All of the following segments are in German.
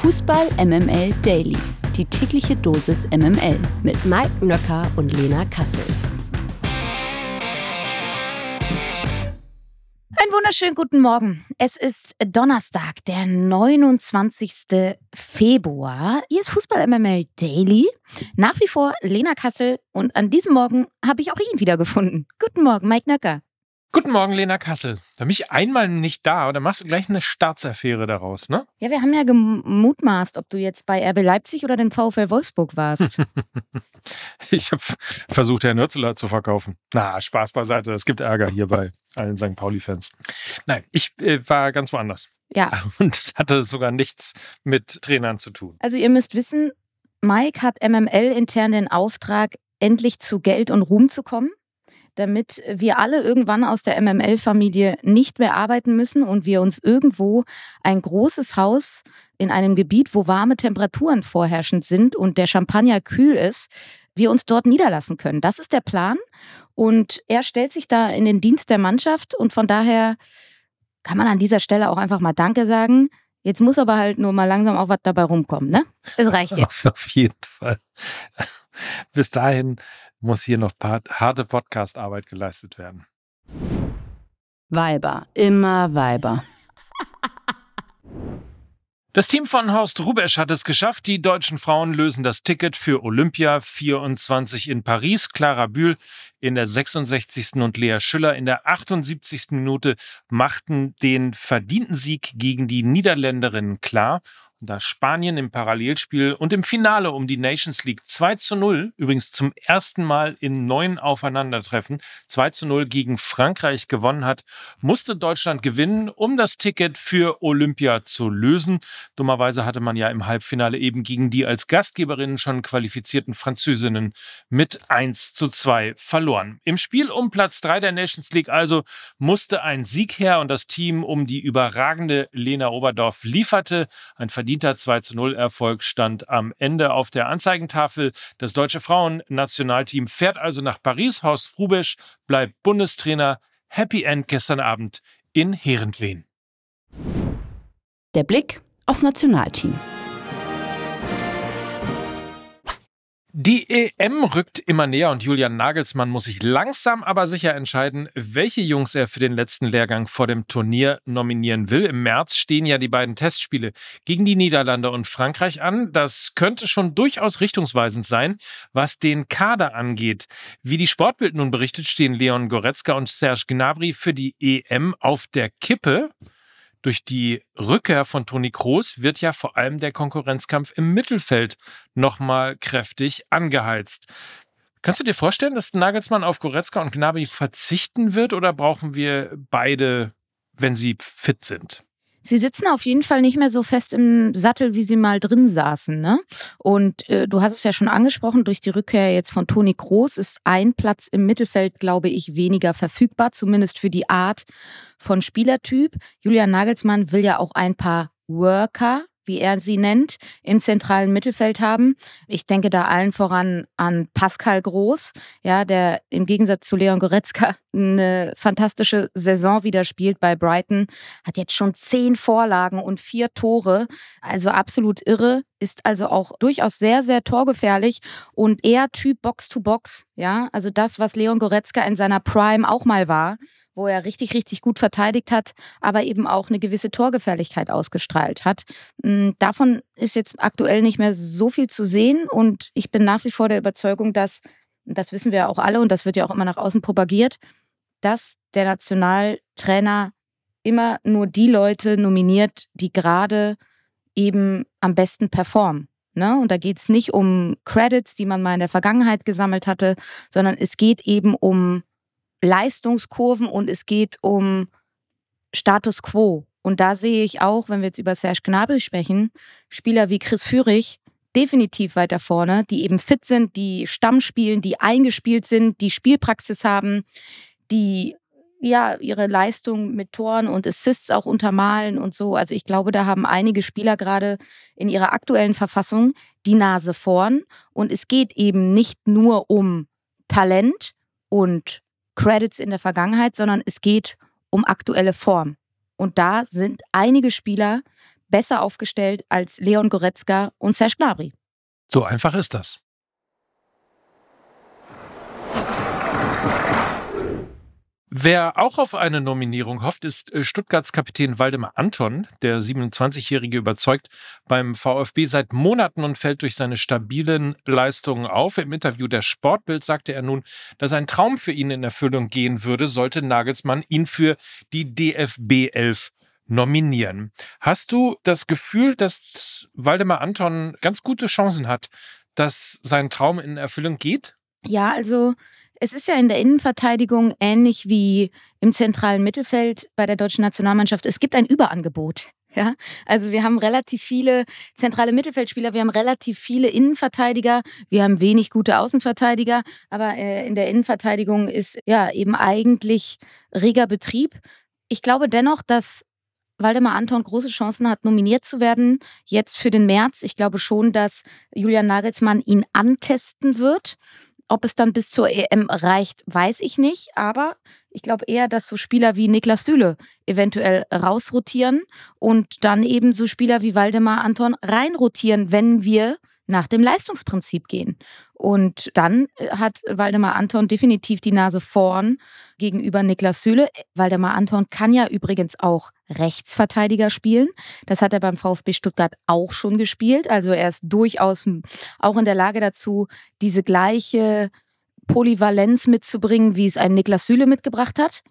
Fußball MML Daily. Die tägliche Dosis MML mit Mike Nöcker und Lena Kassel. Einen wunderschönen guten Morgen. Es ist Donnerstag, der 29. Februar. Hier ist Fußball MML Daily. Nach wie vor Lena Kassel und an diesem Morgen habe ich auch ihn wiedergefunden. Guten Morgen, Mike Nöcker. Guten Morgen, Lena Kassel. Da bin ich einmal nicht da oder machst du gleich eine Staatsaffäre daraus, ne? Ja, wir haben ja gemutmaßt, ob du jetzt bei RB Leipzig oder dem VfL Wolfsburg warst. ich habe versucht, Herrn Nürzler zu verkaufen. Na, Spaß beiseite. Es gibt Ärger hier bei allen St. Pauli-Fans. Nein, ich äh, war ganz woanders. Ja. Und es hatte sogar nichts mit Trainern zu tun. Also ihr müsst wissen, Mike hat MML intern den Auftrag, endlich zu Geld und Ruhm zu kommen damit wir alle irgendwann aus der MML-Familie nicht mehr arbeiten müssen und wir uns irgendwo ein großes Haus in einem Gebiet, wo warme Temperaturen vorherrschend sind und der Champagner kühl ist, wir uns dort niederlassen können. Das ist der Plan und er stellt sich da in den Dienst der Mannschaft und von daher kann man an dieser Stelle auch einfach mal Danke sagen. Jetzt muss aber halt nur mal langsam auch was dabei rumkommen, ne? Es reicht jetzt. Auf jeden Fall. Bis dahin muss hier noch harte Podcast-Arbeit geleistet werden. Weiber, immer Weiber. Das Team von Horst Rubesch hat es geschafft. Die deutschen Frauen lösen das Ticket für Olympia 24 in Paris. Clara Bühl in der 66. und Lea Schüller in der 78. Minute machten den verdienten Sieg gegen die Niederländerinnen klar da Spanien im Parallelspiel und im Finale um die Nations League 2 zu 0, übrigens zum ersten Mal in neun Aufeinandertreffen, 2 zu 0 gegen Frankreich gewonnen hat, musste Deutschland gewinnen, um das Ticket für Olympia zu lösen. Dummerweise hatte man ja im Halbfinale eben gegen die als Gastgeberinnen schon qualifizierten Französinnen mit 1 zu 2 verloren. Im Spiel um Platz 3 der Nations League also musste ein Sieg her und das Team um die überragende Lena Oberdorf lieferte ein verdienter 2 zu 0 Erfolg stand am Ende auf der Anzeigentafel. Das deutsche Frauennationalteam fährt also nach Paris. Horst Rubesch bleibt Bundestrainer. Happy End gestern Abend in Herentwen. Der Blick aufs Nationalteam. Die EM rückt immer näher und Julian Nagelsmann muss sich langsam aber sicher entscheiden, welche Jungs er für den letzten Lehrgang vor dem Turnier nominieren will. Im März stehen ja die beiden Testspiele gegen die Niederlande und Frankreich an. Das könnte schon durchaus richtungsweisend sein, was den Kader angeht. Wie die Sportbild nun berichtet, stehen Leon Goretzka und Serge Gnabry für die EM auf der Kippe. Durch die Rückkehr von Toni Kroos wird ja vor allem der Konkurrenzkampf im Mittelfeld nochmal kräftig angeheizt. Kannst du dir vorstellen, dass Nagelsmann auf Goretzka und Gnabry verzichten wird oder brauchen wir beide, wenn sie fit sind? Sie sitzen auf jeden Fall nicht mehr so fest im Sattel, wie sie mal drin saßen. Ne? Und äh, du hast es ja schon angesprochen, durch die Rückkehr jetzt von Toni Kroos ist ein Platz im Mittelfeld, glaube ich, weniger verfügbar, zumindest für die Art von Spielertyp. Julian Nagelsmann will ja auch ein paar Worker wie er sie nennt, im zentralen Mittelfeld haben. Ich denke da allen voran an Pascal Groß, ja, der im Gegensatz zu Leon Goretzka eine fantastische Saison wieder spielt bei Brighton, hat jetzt schon zehn Vorlagen und vier Tore, also absolut irre, ist also auch durchaus sehr, sehr torgefährlich und eher Typ Box-to-Box, ja, also das, was Leon Goretzka in seiner Prime auch mal war wo er richtig, richtig gut verteidigt hat, aber eben auch eine gewisse Torgefährlichkeit ausgestrahlt hat. Hm, davon ist jetzt aktuell nicht mehr so viel zu sehen und ich bin nach wie vor der Überzeugung, dass, das wissen wir ja auch alle und das wird ja auch immer nach außen propagiert, dass der Nationaltrainer immer nur die Leute nominiert, die gerade eben am besten performen. Ne? Und da geht es nicht um Credits, die man mal in der Vergangenheit gesammelt hatte, sondern es geht eben um Leistungskurven und es geht um Status quo. Und da sehe ich auch, wenn wir jetzt über Serge Gnabry sprechen, Spieler wie Chris Führig definitiv weiter vorne, die eben fit sind, die Stamm spielen, die eingespielt sind, die Spielpraxis haben, die ja ihre Leistung mit Toren und Assists auch untermalen und so. Also ich glaube, da haben einige Spieler gerade in ihrer aktuellen Verfassung die Nase vorn und es geht eben nicht nur um Talent und Credits in der Vergangenheit, sondern es geht um aktuelle Form. Und da sind einige Spieler besser aufgestellt als Leon Goretzka und Serge Gnabry. So einfach ist das. Wer auch auf eine Nominierung hofft, ist äh, Stuttgarts Kapitän Waldemar Anton. Der 27-Jährige überzeugt beim VfB seit Monaten und fällt durch seine stabilen Leistungen auf. Im Interview der Sportbild sagte er nun, dass ein Traum für ihn in Erfüllung gehen würde, sollte Nagelsmann ihn für die DFB 11 nominieren. Hast du das Gefühl, dass Waldemar Anton ganz gute Chancen hat, dass sein Traum in Erfüllung geht? Ja, also es ist ja in der Innenverteidigung ähnlich wie im zentralen Mittelfeld bei der deutschen Nationalmannschaft. Es gibt ein Überangebot. Ja, also wir haben relativ viele zentrale Mittelfeldspieler, wir haben relativ viele Innenverteidiger, wir haben wenig gute Außenverteidiger, aber äh, in der Innenverteidigung ist ja eben eigentlich reger Betrieb. Ich glaube dennoch, dass Waldemar Anton große Chancen hat, nominiert zu werden. Jetzt für den März. Ich glaube schon, dass Julian Nagelsmann ihn antesten wird. Ob es dann bis zur EM reicht, weiß ich nicht. Aber ich glaube eher, dass so Spieler wie Niklas Süle eventuell rausrotieren und dann eben so Spieler wie Waldemar Anton reinrotieren, wenn wir nach dem Leistungsprinzip gehen. Und dann äh, hat Waldemar Anton definitiv die Nase vorn gegenüber Niklas Süle. Waldemar Anton kann ja übrigens auch Rechtsverteidiger spielen. Das hat er beim VfB Stuttgart auch schon gespielt. Also er ist durchaus auch in der Lage dazu, diese gleiche Polyvalenz mitzubringen, wie es ein Niklas Süle mitgebracht hat.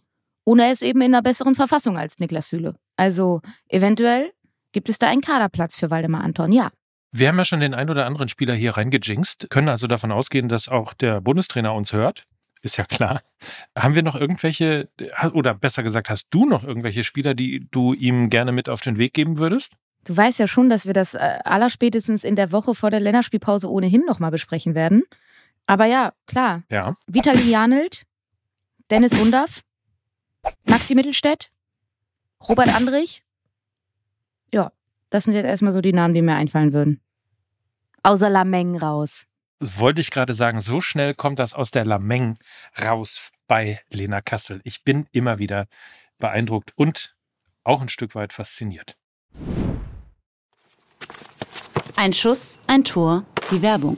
Und er ist eben in einer besseren Verfassung als Niklas Süle. Also eventuell gibt es da einen Kaderplatz für Waldemar Anton, ja. Wir haben ja schon den ein oder anderen Spieler hier reingejinxt, können also davon ausgehen, dass auch der Bundestrainer uns hört. Ist ja klar. Haben wir noch irgendwelche, oder besser gesagt, hast du noch irgendwelche Spieler, die du ihm gerne mit auf den Weg geben würdest? Du weißt ja schon, dass wir das äh, allerspätestens in der Woche vor der Länderspielpause ohnehin nochmal besprechen werden. Aber ja, klar. Ja. Vitali Janelt, Dennis Undaff, Maxi Mittelstädt, Robert Andrich. Ja, das sind jetzt erstmal so die Namen, die mir einfallen würden. Außer Lameng raus. Das wollte ich gerade sagen, so schnell kommt das aus der Lameng raus bei Lena Kassel. Ich bin immer wieder beeindruckt und auch ein Stück weit fasziniert. Ein Schuss, ein Tor, die Werbung.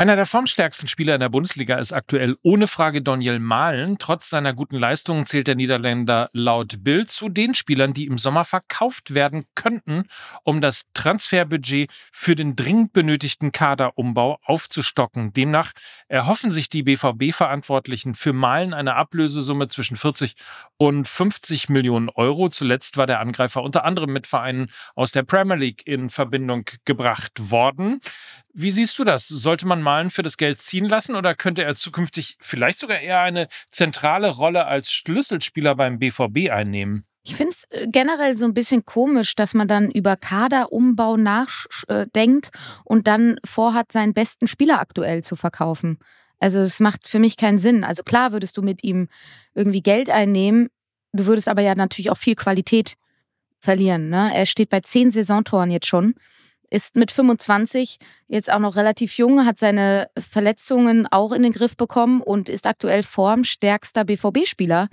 Einer der formstärksten Spieler in der Bundesliga ist aktuell ohne Frage Daniel Mahlen. Trotz seiner guten Leistungen zählt der Niederländer laut Bild zu den Spielern, die im Sommer verkauft werden könnten, um das Transferbudget für den dringend benötigten Kaderumbau aufzustocken. Demnach erhoffen sich die BVB-Verantwortlichen für Mahlen eine Ablösesumme zwischen 40 und 50 Millionen Euro. Zuletzt war der Angreifer unter anderem mit Vereinen aus der Premier League in Verbindung gebracht worden. Wie siehst du das? Sollte man Malen für das Geld ziehen lassen oder könnte er zukünftig vielleicht sogar eher eine zentrale Rolle als Schlüsselspieler beim BVB einnehmen? Ich finde es äh, generell so ein bisschen komisch, dass man dann über Kaderumbau nachdenkt äh, und dann vorhat, seinen besten Spieler aktuell zu verkaufen. Also es macht für mich keinen Sinn. Also klar würdest du mit ihm irgendwie Geld einnehmen, du würdest aber ja natürlich auch viel Qualität verlieren. Ne? Er steht bei zehn Saisontoren jetzt schon ist mit 25 jetzt auch noch relativ jung, hat seine Verletzungen auch in den Griff bekommen und ist aktuell formstärkster BVB-Spieler.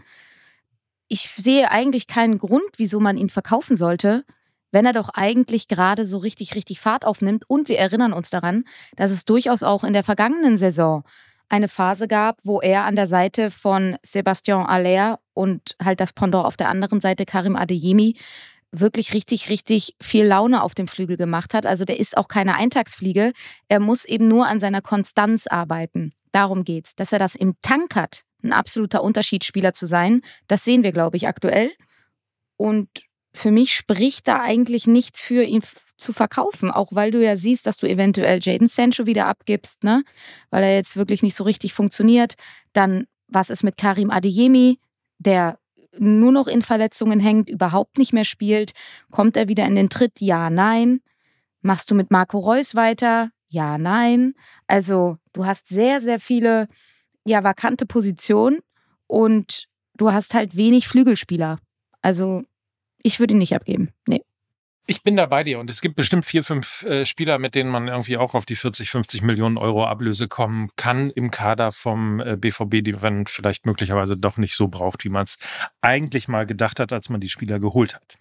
Ich sehe eigentlich keinen Grund, wieso man ihn verkaufen sollte, wenn er doch eigentlich gerade so richtig, richtig Fahrt aufnimmt. Und wir erinnern uns daran, dass es durchaus auch in der vergangenen Saison eine Phase gab, wo er an der Seite von Sebastian Aller und halt das Pendant auf der anderen Seite Karim Adeyemi wirklich richtig, richtig viel Laune auf dem Flügel gemacht hat. Also der ist auch keine Eintagsfliege. Er muss eben nur an seiner Konstanz arbeiten. Darum geht's. Dass er das im Tank hat, ein absoluter Unterschiedsspieler zu sein, das sehen wir, glaube ich, aktuell. Und für mich spricht da eigentlich nichts für ihn zu verkaufen, auch weil du ja siehst, dass du eventuell Jaden Sancho wieder abgibst, ne? Weil er jetzt wirklich nicht so richtig funktioniert. Dann, was ist mit Karim Adeyemi, der nur noch in Verletzungen hängt, überhaupt nicht mehr spielt? Kommt er wieder in den Tritt? Ja, nein. Machst du mit Marco Reus weiter? Ja, nein. Also du hast sehr, sehr viele ja, vakante Positionen und du hast halt wenig Flügelspieler. Also ich würde ihn nicht abgeben. Nee. Ich bin da bei dir und es gibt bestimmt vier, fünf äh, Spieler, mit denen man irgendwie auch auf die 40, 50 Millionen Euro Ablöse kommen kann im Kader vom äh, BVB, die man vielleicht möglicherweise doch nicht so braucht, wie man es eigentlich mal gedacht hat, als man die Spieler geholt hat.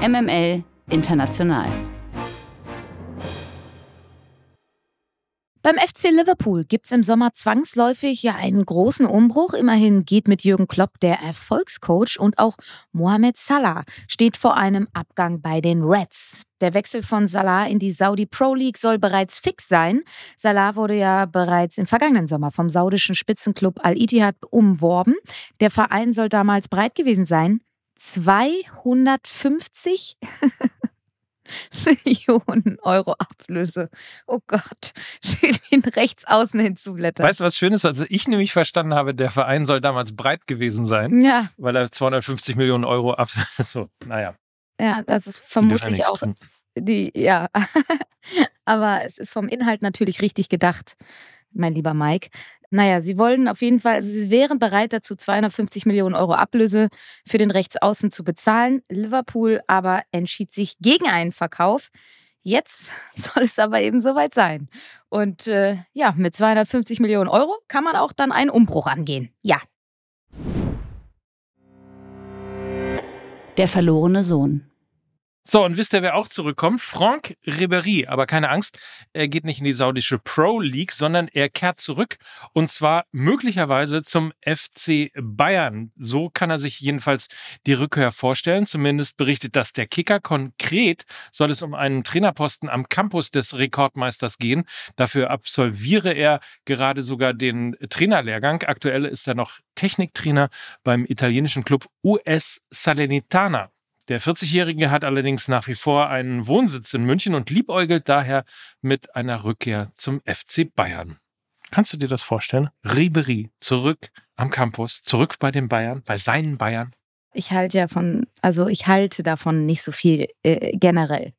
MML International. Beim FC Liverpool gibt es im Sommer zwangsläufig ja einen großen Umbruch. Immerhin geht mit Jürgen Klopp der Erfolgscoach und auch Mohamed Salah steht vor einem Abgang bei den Reds. Der Wechsel von Salah in die Saudi Pro League soll bereits fix sein. Salah wurde ja bereits im vergangenen Sommer vom saudischen Spitzenclub Al-Ittihad umworben. Der Verein soll damals bereit gewesen sein, 250 Millionen Euro Ablöse. Oh Gott, für den Rechtsaußen hinzublättern. Weißt du, was Schönes? Also ich nämlich verstanden habe, der Verein soll damals breit gewesen sein, ja. weil er 250 Millionen Euro ab. So, naja. Ja, das ist vermutlich auch die, ja. Aber es ist vom Inhalt natürlich richtig gedacht, mein lieber Mike. Naja, sie wollen auf jeden Fall, also sie wären bereit dazu, 250 Millionen Euro Ablöse für den Rechtsaußen zu bezahlen. Liverpool aber entschied sich gegen einen Verkauf. Jetzt soll es aber eben soweit sein. Und äh, ja, mit 250 Millionen Euro kann man auch dann einen Umbruch angehen. Ja. Der verlorene Sohn. So, und wisst ihr, wer auch zurückkommt? Franck Ribéry. Aber keine Angst, er geht nicht in die saudische Pro League, sondern er kehrt zurück. Und zwar möglicherweise zum FC Bayern. So kann er sich jedenfalls die Rückkehr vorstellen. Zumindest berichtet das der Kicker. Konkret soll es um einen Trainerposten am Campus des Rekordmeisters gehen. Dafür absolviere er gerade sogar den Trainerlehrgang. Aktuell ist er noch Techniktrainer beim italienischen Club US Salernitana. Der 40-Jährige hat allerdings nach wie vor einen Wohnsitz in München und liebäugelt daher mit einer Rückkehr zum FC Bayern. Kannst du dir das vorstellen? Ribery zurück am Campus, zurück bei den Bayern, bei seinen Bayern? Ich halte ja von, also ich halte davon nicht so viel äh, generell.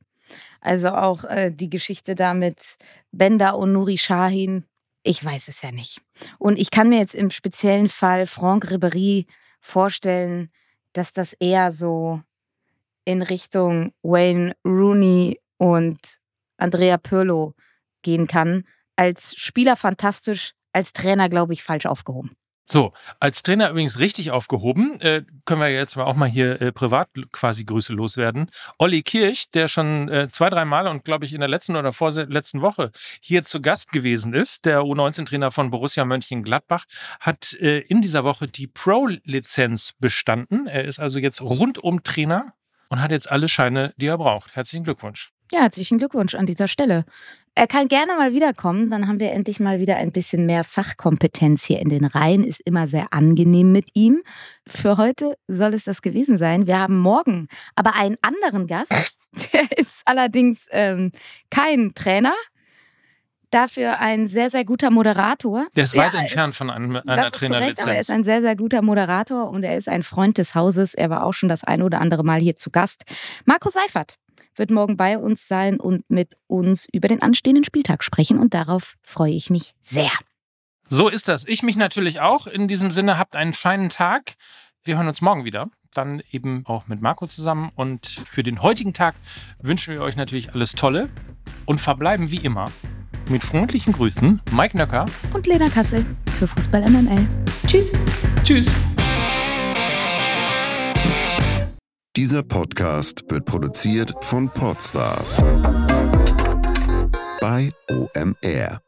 Also auch äh, die Geschichte da mit Benda und Nuri Shahin, ich weiß es ja nicht. Und ich kann mir jetzt im speziellen Fall Franck Ribery vorstellen, dass das eher so in Richtung Wayne Rooney und Andrea Pirlo gehen kann. Als Spieler fantastisch, als Trainer, glaube ich, falsch aufgehoben. So, als Trainer übrigens richtig aufgehoben, äh, können wir jetzt auch mal hier äh, privat quasi Grüße loswerden. Olli Kirch, der schon äh, zwei, drei Mal und glaube ich in der letzten oder vorletzten Woche hier zu Gast gewesen ist, der U19-Trainer von Borussia Mönchengladbach, hat äh, in dieser Woche die Pro-Lizenz bestanden. Er ist also jetzt rundum Trainer und hat jetzt alle Scheine, die er braucht. Herzlichen Glückwunsch. Ja, herzlichen Glückwunsch an dieser Stelle. Er kann gerne mal wiederkommen, dann haben wir endlich mal wieder ein bisschen mehr Fachkompetenz hier in den Reihen. Ist immer sehr angenehm mit ihm. Für heute soll es das gewesen sein. Wir haben morgen aber einen anderen Gast. Der ist allerdings ähm, kein Trainer, dafür ein sehr, sehr guter Moderator. Der ist weit ja, entfernt ist, von einem, einer Trainerlizenz. Er ist ein sehr, sehr guter Moderator und er ist ein Freund des Hauses. Er war auch schon das ein oder andere Mal hier zu Gast. Marco Seifert wird morgen bei uns sein und mit uns über den anstehenden Spieltag sprechen. Und darauf freue ich mich sehr. So ist das. Ich mich natürlich auch. In diesem Sinne, habt einen feinen Tag. Wir hören uns morgen wieder. Dann eben auch mit Marco zusammen. Und für den heutigen Tag wünschen wir euch natürlich alles Tolle und verbleiben wie immer mit freundlichen Grüßen Mike Nöcker und Lena Kassel für Fußball MML. Tschüss. Tschüss. Dieser Podcast wird produziert von Podstars bei OMR.